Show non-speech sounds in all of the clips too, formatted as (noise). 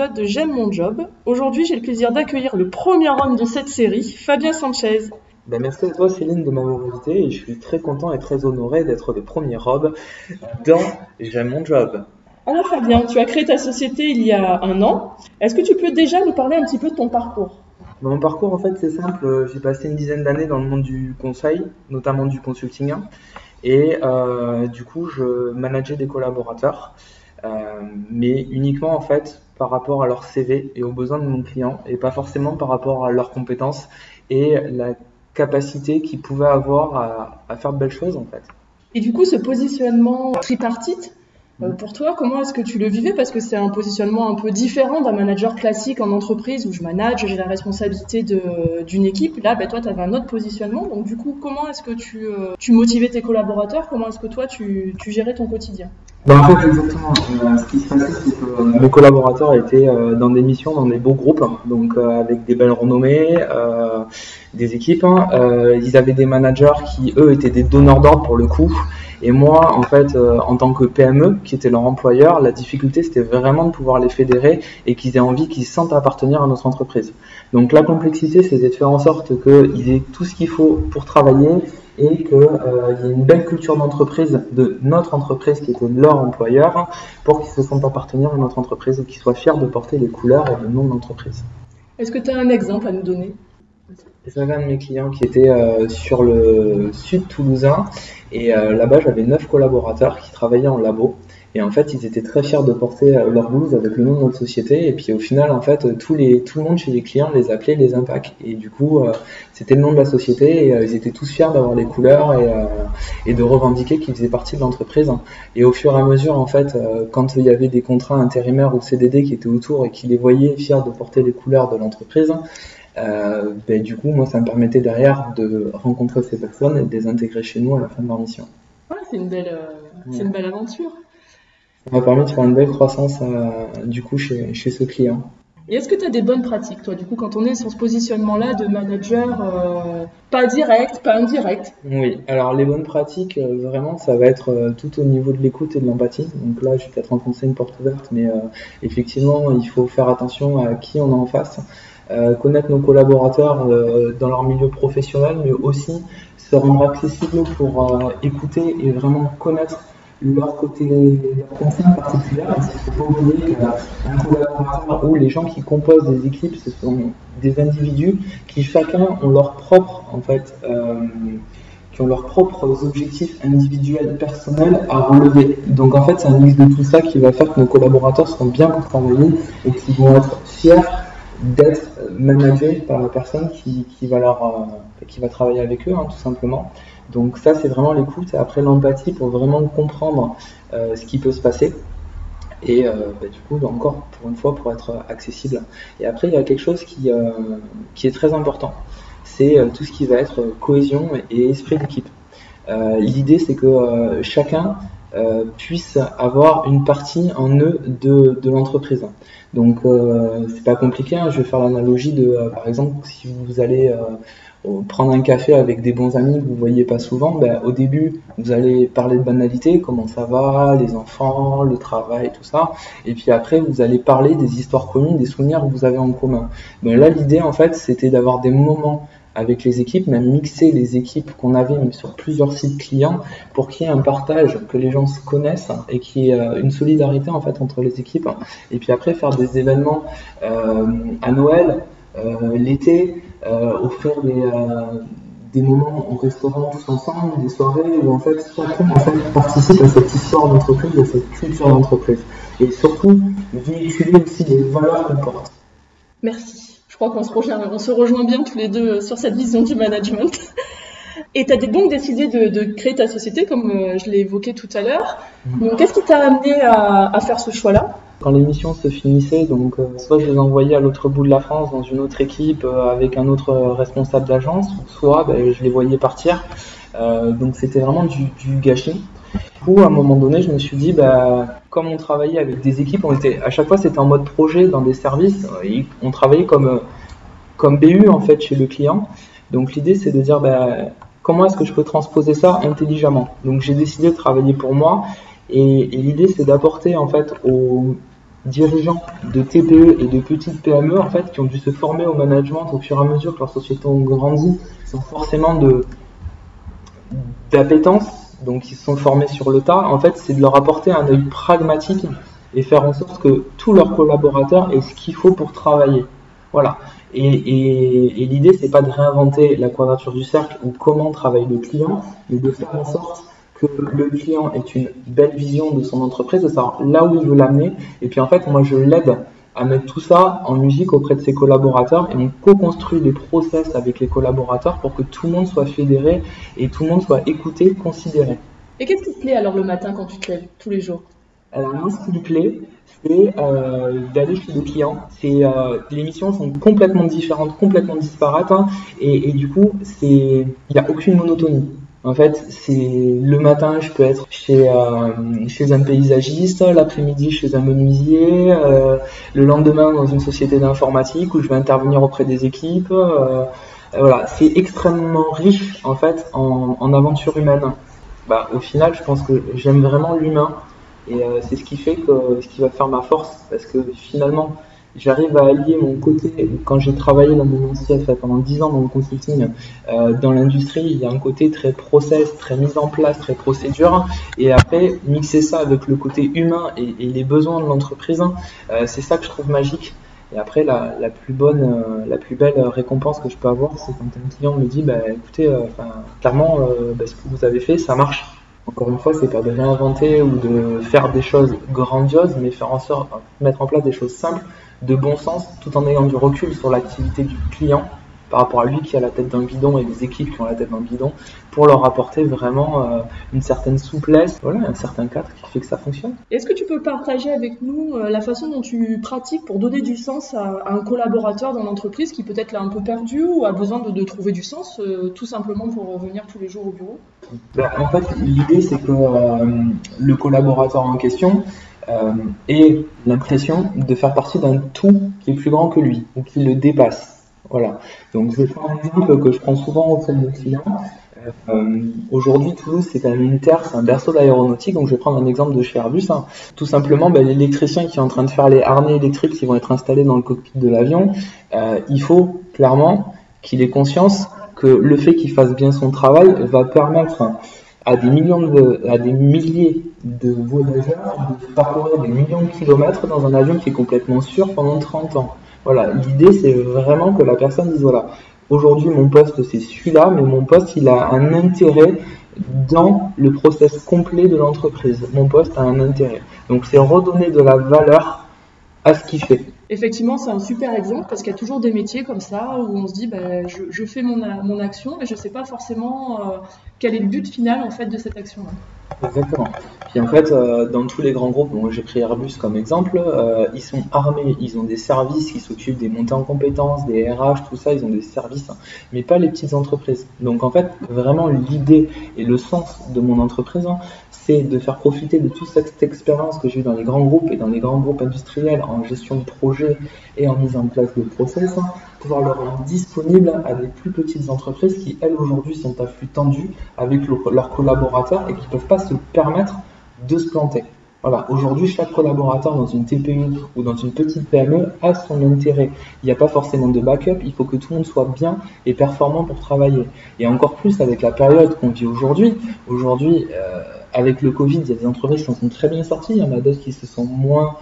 épisode de J'aime mon job. Aujourd'hui, j'ai le plaisir d'accueillir le premier homme de cette série, Fabien Sanchez. Ben, merci à toi Céline de m'avoir invité et je suis très content et très honoré d'être le premier Rob dans J'aime mon job. Alors Fabien, tu as créé ta société il y a un an. Est-ce que tu peux déjà nous parler un petit peu de ton parcours? Mon parcours en fait c'est simple, j'ai passé une dizaine d'années dans le monde du conseil, notamment du consulting et euh, du coup je manageais des collaborateurs euh, mais uniquement en fait par rapport à leur CV et aux besoins de mon client et pas forcément par rapport à leurs compétences et la capacité qu'ils pouvaient avoir à, faire de belles choses en fait. Et du coup, ce positionnement tripartite, euh, pour toi, comment est-ce que tu le vivais? Parce que c'est un positionnement un peu différent d'un manager classique en entreprise où je manage, j'ai la responsabilité d'une équipe. Là, ben, toi, tu avais un autre positionnement. Donc, du coup, comment est-ce que tu, euh, motivais tes collaborateurs? Comment est-ce que toi, tu gérais ton quotidien? Ben, En fait, exactement. Euh, ce qui se passait, c'est que mes collaborateurs étaient dans des missions, dans des beaux groupes, donc avec des belles renommées, des équipes. Hein. ils avaient des managers qui, eux, étaient des donneurs d'ordre pour le coup. Et moi, en fait, euh, en tant que PME, qui était leur employeur, la difficulté, c'était vraiment de pouvoir les fédérer et qu'ils aient envie, qu'ils sentent appartenir à notre entreprise. Donc la complexité, c'était de faire en sorte qu'ils aient tout ce qu'il faut pour travailler et qu'il euh, y ait une belle culture d'entreprise de notre entreprise qui était leur employeur pour qu'ils se sentent appartenir à notre entreprise et qu'ils soient fiers de porter les couleurs et le nom de l'entreprise. Est-ce que tu as un exemple à nous donner? J'avais un de mes clients qui était euh, sur le sud toulousain et euh, là-bas, j'avais neuf collaborateurs qui travaillaient en labo. Et en fait, ils étaient très fiers de porter euh, leur blouse avec le nom de notre société. Et puis au final, en fait, tous les, tout le monde chez les clients les appelait les Impacts. Et du coup, euh, c'était le nom de la société. Et ils étaient tous fiers d'avoir les couleurs et, et de revendiquer qu'ils faisaient partie de l'entreprise. Et au fur et à mesure, en fait, quand il y avait des contrats intérimaires ou CDD qui étaient autour et qui les voyaient fiers de porter les couleurs de l'entreprise, euh, ben, du coup, moi, ça me permettait derrière de rencontrer ces personnes et de les intégrer chez nous à la fin de leur mission. c'est une, belle, euh, une belle aventure. M'a permis de faire une belle croissance euh, du coup chez, chez ce client. Et est-ce que tu as des bonnes pratiques, toi, du coup, quand on est sur ce positionnement-là de manager, pas direct, pas indirect? Oui, alors les bonnes pratiques, vraiment, ça va être tout au niveau de l'écoute et de l'empathie. Donc là, je vais peut-être enfoncer une porte ouverte, mais effectivement, il faut faire attention à qui on a en face. Euh, connaître nos collaborateurs euh, dans leur milieu professionnel, mais aussi se rendre accessible pour euh, écouter et vraiment connaître leur côté, leur contraintes particulières. Parce qu'il ne faut pas oublier qu'un collaborateur ou les gens qui composent des équipes, ce sont des individus qui chacun ont leur propre, en fait, qui ont leurs propres objectifs individuels, personnels à relever. Donc en fait, c'est un mix de tout ça qui va faire que nos collaborateurs seront bien pour travailler et qui vont être fiers d'être managé par la personne qui, va leur, euh, qui va travailler avec eux, hein, tout simplement. Donc ça, c'est vraiment l'écoute après l'empathie pour vraiment comprendre euh, ce qui peut se passer. Et euh, bah, du coup, encore pour une fois, pour être accessible. Et après, il y a quelque chose qui, qui est très important. C'est tout ce qui va être cohésion et esprit d'équipe. L'idée, c'est que chacun puisse avoir une partie en eux de, de l'entreprise. Donc euh, c'est pas compliqué. Hein. Je vais faire l'analogie de, euh, par exemple, si vous allez euh, prendre un café avec des bons amis que vous voyez pas souvent, ben, au début vous allez parler de banalité, comment ça va, les enfants, le travail, tout ça, et puis après vous allez parler des histoires communes, des souvenirs que vous avez en commun. Ben, là l'idée en fait c'était d'avoir des moments avec les équipes, même mixer les équipes qu'on avait sur plusieurs sites clients pour qu'il y ait un partage, que les gens se connaissent et qu'il y ait euh, une solidarité en fait entre les équipes. Et puis après faire des événements euh, à Noël, euh, l'été, offrir des, moments au restaurant tous ensemble, des soirées où en fait chacun en participe à cette histoire d'entreprise, à cette culture d'entreprise. Et surtout véhiculer aussi les valeurs qu'on porte. Merci crois qu'on se, rejoint, on se rejoint bien tous les deux sur cette vision du management. (laughs) Et tu as donc décidé de, créer ta société, comme euh, je l'ai évoqué tout à l'heure. Mm. Donc, qu'est-ce qui t'a amené à, faire ce choix-là? Quand l'émission se finissait, donc euh, soit je les envoyais à l'autre bout de la France dans une autre équipe euh, avec un autre responsable d'agence, soit ben, je les voyais partir. donc, c'était vraiment du, du gâchis. Du coup, à un moment donné, je me suis dit, bah, comme on travaillait avec des équipes, on était, à chaque fois c'était en mode projet dans des services, on travaillait comme, comme BU en fait chez le client. Donc l'idée c'est de dire bah, comment est-ce que je peux transposer ça intelligemment? Donc j'ai décidé de travailler pour moi et, l'idée c'est d'apporter en fait aux, dirigeants de TPE et de petites PME en fait qui ont dû se former au management au fur et à mesure que leur société ont grandi, sont forcément de d'appétence, donc ils sont formés sur le tas. En fait, c'est de leur apporter un œil pragmatique et faire en sorte que tous leurs collaborateurs aient ce qu'il faut pour travailler. Voilà. Et, et, et l'idée, c'est pas de réinventer la quadrature du cercle ou comment travaille le client, mais de faire en sorte que le client ait une belle vision de son entreprise, de savoir là où il veut l'amener. Et puis en fait, moi, je l'aide à mettre tout ça en musique auprès de ses collaborateurs et on co-construit des process avec les collaborateurs pour que tout le monde soit fédéré et tout le monde soit écouté, considéré. Et qu'est-ce qui te plaît alors le matin quand tu te lèves tous les jours? Alors moi, ce qui me plaît, c'est euh, d'aller chez les clients. C'est euh, les missions sont complètement différentes, complètement disparates, hein, et, et, du coup, il n'y a aucune monotonie. En fait, c'est le matin, je peux être chez, euh, un paysagiste, l'après-midi chez un menuisier, euh, le lendemain dans une société d'informatique où je vais intervenir auprès des équipes. Euh, voilà, c'est extrêmement riche en fait en, en aventure humaine. Bah, au final, je pense que j'aime vraiment l'humain et c'est ce qui fait ce qui va faire ma force parce que finalement, j'arrive à allier mon côté, quand j'ai travaillé dans mon ancien, pendant 10 ans dans le consulting, euh, dans l'industrie, il y a un côté très process, très mise en place, très procédure, et après, mixer ça avec le côté humain et, et les besoins de l'entreprise, euh, c'est ça que je trouve magique. Et après, la, la plus bonne, euh, la plus belle récompense que je peux avoir, c'est quand un client me dit, bah, écoutez, euh, clairement, euh, bah, ce que vous avez fait, ça marche. Encore une fois, c'est pas de réinventer ou de faire des choses grandioses, mais faire en sorte, mettre en place des choses simples de bon sens tout en ayant du recul sur l'activité du client par rapport à lui qui a la tête d'un bidon et les équipes qui ont la tête d'un bidon pour leur apporter vraiment euh, une certaine souplesse, voilà, un certain cadre qui fait que ça fonctionne. Est-ce que tu peux partager avec nous euh, la façon dont tu pratiques pour donner du sens à, à un collaborateur dans l'entreprise qui peut-être l'a un peu perdu ou a besoin de, de trouver du sens euh, tout simplement pour revenir tous les jours au bureau? Ben, En fait, l'idée c'est que le collaborateur en question ait l'impression de faire partie d'un tout qui est plus grand que lui ou qui le dépasse. Voilà. Donc je vais un exemple que je prends souvent auprès de mes clients. Euh, Aujourd'hui, Toulouse, c'est quand même une terre, c'est un berceau d'aéronautique. Donc, je vais prendre un exemple de chez Airbus. Hein. Tout simplement, ben, l'électricien qui est en train de faire les harnais électriques qui vont être installés dans le cockpit de l'avion, euh, il faut clairement qu'il ait conscience que le fait qu'il fasse bien son travail va permettre à des millions de, à des milliers de voyageurs de parcourir des millions de kilomètres dans un avion qui est complètement sûr pendant 30 ans. Voilà, l'idée c'est vraiment que la personne dise voilà, aujourd'hui mon poste c'est celui-là, mais mon poste il a un intérêt dans le process complet de l'entreprise. Mon poste a un intérêt. Donc c'est redonner de la valeur à ce qu'il fait. Effectivement, c'est un super exemple parce qu'il y a toujours des métiers comme ça où on se dit bah, je, fais mon, mon, action mais je ne sais pas forcément euh, quel est le but final en fait de cette action-là. Exactement. Puis en fait, euh, dans tous les grands groupes, j'ai pris Airbus comme exemple, euh, ils sont armés, ils ont des services qui s'occupent des montées en compétences, des RH, tout ça, ils ont des services, hein, mais pas les petites entreprises. Donc en fait, vraiment l'idée et le sens de mon entreprise, hein, c'est de faire profiter de toute cette expérience que j'ai eu dans les grands groupes et dans les grands groupes industriels en gestion de projet et en mise en place de process, hein, pouvoir le rendre disponible à des plus petites entreprises qui, elles, aujourd'hui, sont à flux tendu avec le, leurs collaborateurs et qui ne peuvent pas se permettre de se planter. Voilà, aujourd'hui, chaque collaborateur dans une TPE ou dans une petite PME a son intérêt. Il n'y a pas forcément de backup, il faut que tout le monde soit bien et performant pour travailler. Et encore plus avec la période qu'on vit aujourd'hui. Aujourd'hui, euh, avec le Covid, il y a des entreprises qui sont très bien sorties, il y en a d'autres qui se sont moins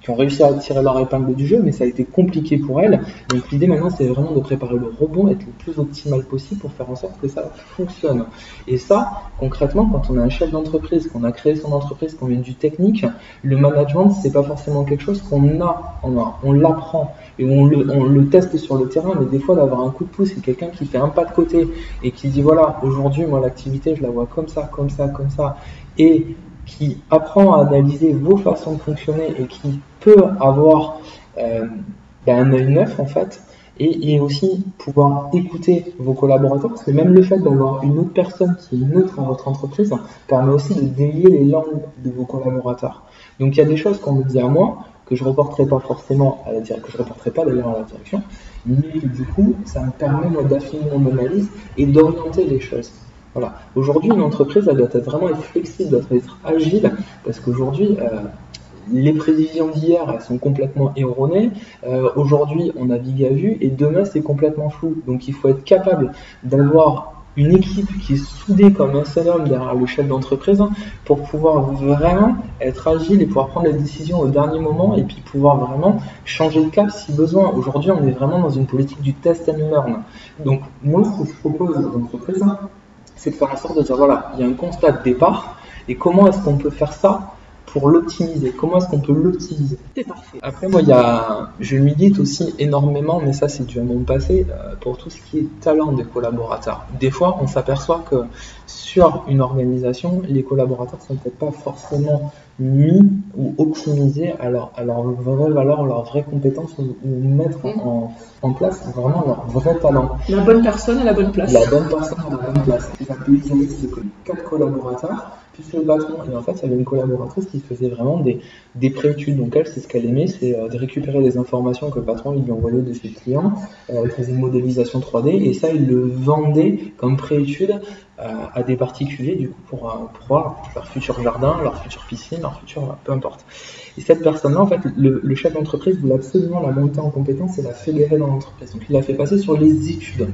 qui ont réussi à tirer leur épingle du jeu, mais ça a été compliqué pour elles. Donc l'idée maintenant, c'est vraiment de préparer le rebond, être le plus optimal possible pour faire en sorte que ça fonctionne. Et ça, concrètement, quand on a un chef d'entreprise, qu'on a créé son entreprise, qu'on vient du technique, le management, c'est pas forcément quelque chose qu'on a, on, l'apprend et on le, teste sur le terrain, mais des fois d'avoir un coup de pouce, c'est quelqu'un qui fait un pas de côté et qui dit voilà, aujourd'hui, moi l'activité, je la vois comme ça, comme ça, comme ça, et qui apprend à analyser vos façons de fonctionner et qui peut avoir euh, ben, un œil neuf en fait, et, aussi pouvoir écouter vos collaborateurs, parce que même le fait d'avoir une autre personne qui est neutre dans votre entreprise permet aussi de délier les langues de vos collaborateurs. Donc il y a des choses qu'on me dit à moi que je reporterai pas forcément à la direction, que je reporterai pas d'ailleurs à la direction, mais du coup ça me permet d'affiner mon analyse et d'orienter les choses. Aujourd'hui, une entreprise, doit être vraiment être flexible, doit être agile, parce qu'aujourd'hui, euh, les prévisions d'hier, elles sont complètement erronées. Euh, aujourd'hui, on navigue à vue et demain, c'est complètement flou. Donc, il faut être capable d'avoir une équipe qui est soudée comme un seul homme derrière le chef d'entreprise pour pouvoir vraiment être agile et pouvoir prendre les décisions au dernier moment et puis pouvoir vraiment changer de cap si besoin. Aujourd'hui, on est vraiment dans une politique du test and learn. Donc, moi, ce que je propose aux entreprises, c'est de faire en sorte de dire voilà, il y a un constat de départ et comment est-ce qu'on peut faire ça pour l'optimiser Comment est-ce qu'on peut l'optimiser? C'est parfait. Après, moi, il y a, je milite aussi énormément, mais ça, c'est dû à mon passé, euh, pour tout ce qui est talent des collaborateurs. Des fois, on s'aperçoit que sur une organisation, les collaborateurs sont peut-être pas forcément mis ou optimisés à leur, à leur vraie valeur, leurs vraies compétences ou, mettre mm. en, en, place vraiment leur vrai talent. La bonne personne à la bonne place. La bonne personne à la bonne place. Ça peut utiliser quatre collaborateurs le patron. Et en fait, il y avait une collaboratrice qui faisait vraiment des, des préétudes. Donc elle, c'est ce qu'elle aimait, c'est euh, de récupérer les informations que le patron lui envoyait de ses clients. Euh, elle faisait une modélisation 3D et ça, il le vendait comme préétude euh, à des particuliers, du coup, pour, pour leur futur jardin, leur future piscine, leur futur, peu importe. Et cette personne-là, en fait, le, le chef d'entreprise voulait absolument la monter en compétence et la fédérer dans l'entreprise. Donc il l'a fait passer sur les études.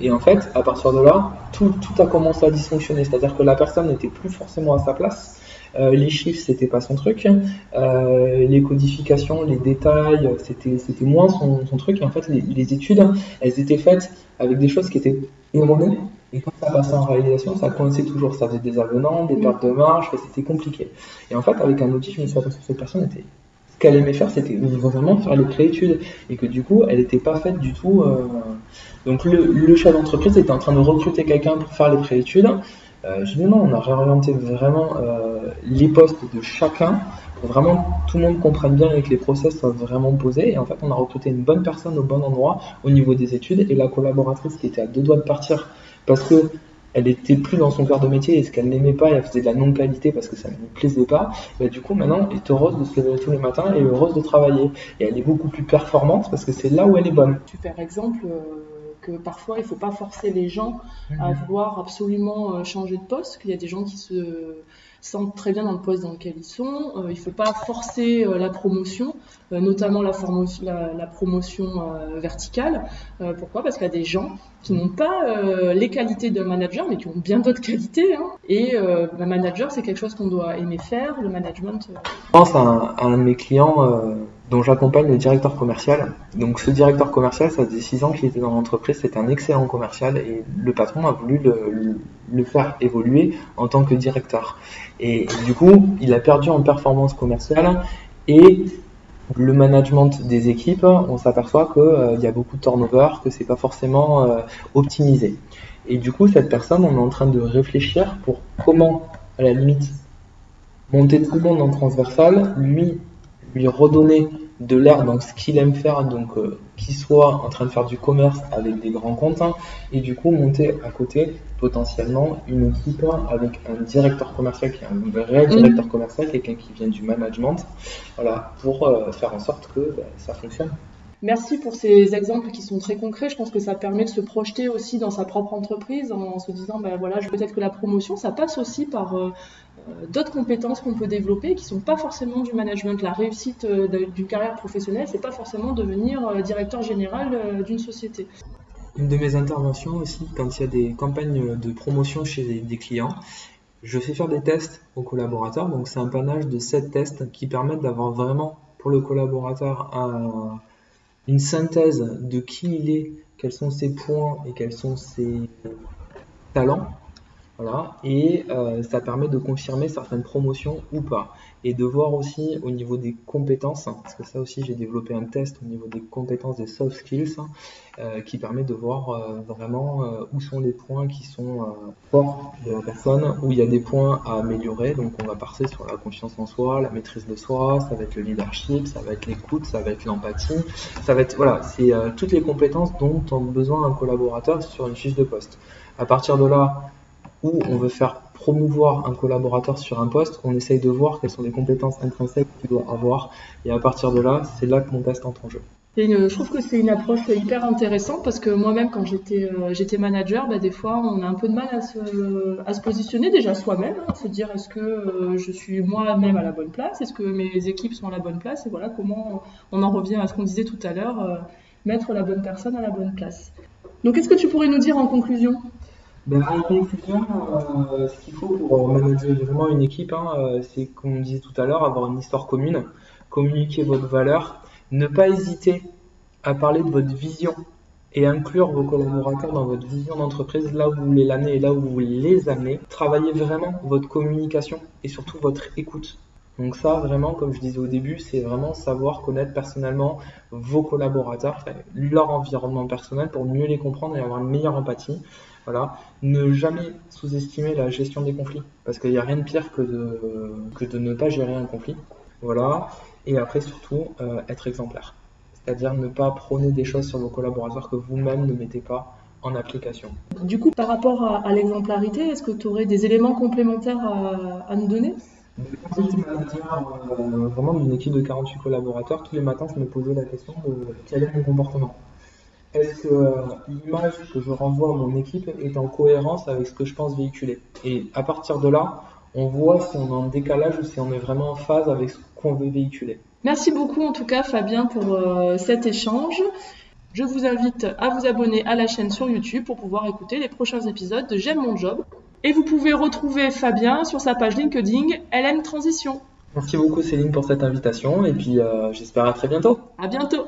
Et en fait, à partir de là, tout, a commencé à dysfonctionner. C'est-à-dire que la personne n'était plus forcément à sa place. Euh, les chiffres, c'était pas son truc. Euh, les codifications, les détails, c'était, moins son, truc. Et en fait, les, les, études, elles étaient faites avec des choses qui étaient erronées. Et quand ça passait en réalisation, ça coinçait toujours. Ça faisait des avenants, des pertes de marge, c'était compliqué. Et en fait, avec un outil, je me suis aperçu que cette personne était ce qu'elle aimait faire, c'était vraiment faire les préétudes et que du coup, elle n'était pas faite du tout. Euh... Donc le, chef d'entreprise était en train de recruter quelqu'un pour faire les préétudes. Euh, je dis non, on a réorienté vraiment euh, les postes de chacun pour vraiment tout le monde comprenne bien et que les process soient vraiment posés. Et en fait, on a recruté une bonne personne au bon endroit au niveau des études et la collaboratrice qui était à deux doigts de partir parce que elle était plus dans son cœur de métier et ce qu'elle n'aimait pas, elle faisait de la non-qualité parce que ça ne lui plaisait pas, bah, du coup maintenant elle est heureuse de se lever tous les matins et heureuse de travailler. Et elle est beaucoup plus performante parce que c'est là où elle est bonne. Super exemple euh, que parfois il ne faut pas forcer les gens à mhm. vouloir absolument euh, changer de poste, qu'il y a des gens qui se sentent très bien dans le poste dans lequel ils sont. Euh, il ne faut pas forcer la promotion, notamment la, la promotion verticale. pourquoi? Parce qu'il y a des gens qui n'ont pas euh, les qualités d'un manager, mais qui ont bien d'autres qualités. Hein. Et euh, un manager, c'est quelque chose qu'on doit aimer faire, le management. Euh. Je pense à un, de mes clients dont j'accompagne le directeur commercial. Donc ce directeur commercial, ça faisait 6 ans qu'il était dans l'entreprise, c'était un excellent commercial et le patron a voulu le, faire évoluer en tant que directeur. Et du coup, il a perdu en performance commerciale et le management des équipes, on s'aperçoit qu'il euh, y a beaucoup de turnover, que c'est pas forcément euh, optimisé. Et du coup, cette personne, on est en train de réfléchir pour comment, à la limite, monter tout le monde en transversal, lui, lui redonner de l'air dans ce qu'il aime faire, donc euh, qu'il soit en train de faire du commerce avec des grands comptes, hein, et du coup monter à côté potentiellement une équipe avec un directeur commercial qui est un vrai mhm. directeur commercial, quelqu'un qui vient du management, voilà, pour euh, faire en sorte que ben, ça fonctionne. Merci pour ces exemples qui sont très concrets. Je pense que ça permet de se projeter aussi dans sa propre entreprise en se disant, ben voilà, peut-être que la promotion, ça passe aussi par euh, d'autres compétences qu'on peut développer qui sont pas forcément du management. La réussite euh, d'une carrière professionnelle, c'est pas forcément devenir euh, directeur général d'une société. Une de mes interventions aussi, quand il y a des campagnes de promotion chez des clients, je fais faire des tests aux collaborateurs. Donc c'est un panache de 7 tests qui permettent d'avoir vraiment pour le collaborateur une synthèse de qui il est, quels sont ses points et quels sont ses talents voilà, et euh, ça permet de confirmer certaines promotions ou pas. Et de voir aussi au niveau des compétences, hein, parce que ça aussi j'ai développé un test au niveau des compétences des soft skills, hein, euh, qui permet de voir euh, vraiment où sont les points qui sont forts de la personne, où il y a des points à améliorer. Donc on va passer sur la confiance en soi, la maîtrise de soi, ça va être le leadership, ça va être l'écoute, ça va être l'empathie, ça va être voilà, c'est toutes les compétences dont a besoin un collaborateur sur une fiche de poste. À partir de là, où on veut faire promouvoir un collaborateur sur un poste, on essaye de voir quelles sont les compétences intrinsèques qu'il doit avoir. Et à partir de là, c'est là que mon test entre en jeu. Et je trouve que c'est une approche hyper intéressante parce que moi-même, quand j'étais j'étais manager, bah, des fois, on a un peu de mal à se, se positionner déjà soi-même, hein, se dire est-ce que je suis moi-même à la bonne place, est-ce que mes équipes sont à la bonne place, et voilà comment on en revient à ce qu'on disait tout à l'heure, mettre la bonne personne à la bonne place. Donc, qu'est-ce que tu pourrais nous dire en conclusion? Ben, en conclusion, euh, ce qu'il faut pour manager vraiment une équipe, hein, euh, c'est comme on disait tout à l'heure, avoir une histoire commune, communiquer votre valeur, ne pas hésiter à parler de votre vision et inclure vos collaborateurs dans votre vision d'entreprise, là où vous voulez l'amener et là où vous voulez les amener. Travaillez vraiment votre communication et surtout votre écoute. Donc ça, vraiment, comme je disais au début, c'est vraiment savoir connaître personnellement vos collaborateurs, leur environnement personnel pour mieux les comprendre et avoir une meilleure empathie. Voilà. Ne jamais sous-estimer la gestion des conflits, parce qu'il n'y a rien de pire que de, que de ne pas gérer un conflit. Voilà. Et après, surtout, euh, être exemplaire. C'est-à-dire ne pas prôner des choses sur vos collaborateurs que vous-même ne mettez pas en application. Du coup, par rapport à, l'exemplarité, est-ce que tu aurais des éléments complémentaires à, nous donner? Euh, vraiment d'une équipe de 48 collaborateurs, tous les matins, je me posais la question de quel est mon comportement est-ce que euh, l'image que je renvoie à mon équipe est en cohérence avec ce que je pense véhiculer? Et à partir de là, on voit si on est en décalage ou si on est vraiment en phase avec ce qu'on veut véhiculer. Merci beaucoup en tout cas Fabien pour euh, cet échange. Je vous invite à vous abonner à la chaîne sur YouTube pour pouvoir écouter les prochains épisodes de J'aime mon job. Et vous pouvez retrouver Fabien sur sa page LinkedIn LM Transition. Merci beaucoup Céline pour cette invitation et puis euh, j'espère à très bientôt. À bientôt.